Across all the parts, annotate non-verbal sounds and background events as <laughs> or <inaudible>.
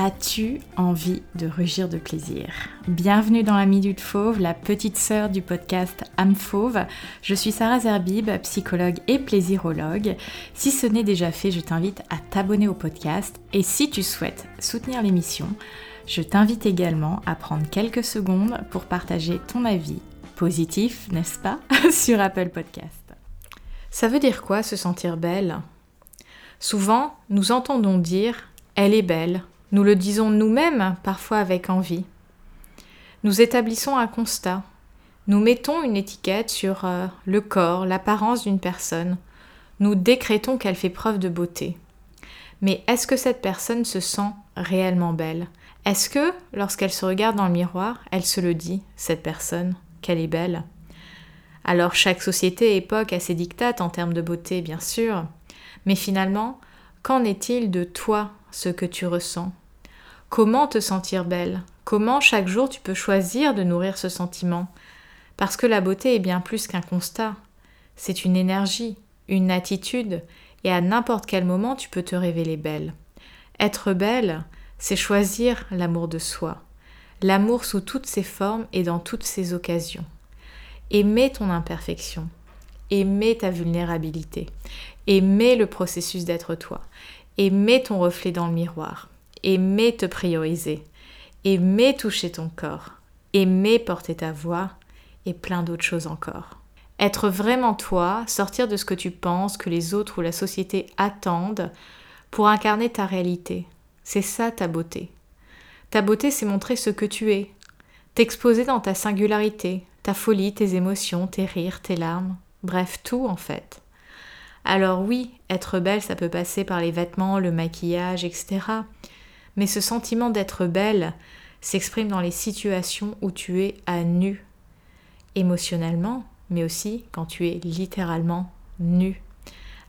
As-tu envie de rugir de plaisir? Bienvenue dans la Minute Fauve, la petite sœur du podcast Âme Fauve. Je suis Sarah Zerbib, psychologue et plaisirologue. Si ce n'est déjà fait, je t'invite à t'abonner au podcast et si tu souhaites soutenir l'émission, je t'invite également à prendre quelques secondes pour partager ton avis positif, n'est-ce pas, <laughs> sur Apple Podcast. Ça veut dire quoi se sentir belle? Souvent, nous entendons dire elle est belle nous le disons nous-mêmes, parfois avec envie. Nous établissons un constat. Nous mettons une étiquette sur euh, le corps, l'apparence d'une personne. Nous décrétons qu'elle fait preuve de beauté. Mais est-ce que cette personne se sent réellement belle? Est-ce que, lorsqu'elle se regarde dans le miroir, elle se le dit, cette personne, qu'elle est belle? Alors chaque société époque a ses dictates en termes de beauté, bien sûr. Mais finalement, qu'en est-il de toi, ce que tu ressens? Comment te sentir belle? Comment chaque jour tu peux choisir de nourrir ce sentiment? Parce que la beauté est bien plus qu'un constat. C'est une énergie, une attitude, et à n'importe quel moment tu peux te révéler belle. Être belle, c'est choisir l'amour de soi, l'amour sous toutes ses formes et dans toutes ses occasions. Aimer ton imperfection, aimer ta vulnérabilité, aimer le processus d'être toi, aimer ton reflet dans le miroir, aimer te prioriser, aimer toucher ton corps, aimer porter ta voix et plein d'autres choses encore. Être vraiment toi, sortir de ce que tu penses que les autres ou la société attendent pour incarner ta réalité. C'est ça ta beauté. Ta beauté, c'est montrer ce que tu es, t'exposer dans ta singularité, ta folie, tes émotions, tes rires, tes larmes, bref, tout en fait. Alors oui, être belle, ça peut passer par les vêtements, le maquillage, etc. Mais ce sentiment d'être belle s'exprime dans les situations où tu es à nu, émotionnellement, mais aussi quand tu es littéralement nu.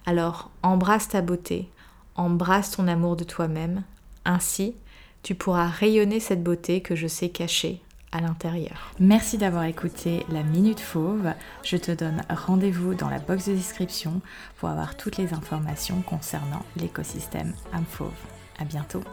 Alors embrasse ta beauté, embrasse ton amour de toi-même, ainsi tu pourras rayonner cette beauté que je sais cachée à l'intérieur. Merci d'avoir écouté la Minute Fauve. Je te donne rendez-vous dans la box de description pour avoir toutes les informations concernant l'écosystème âme fauve. À bientôt.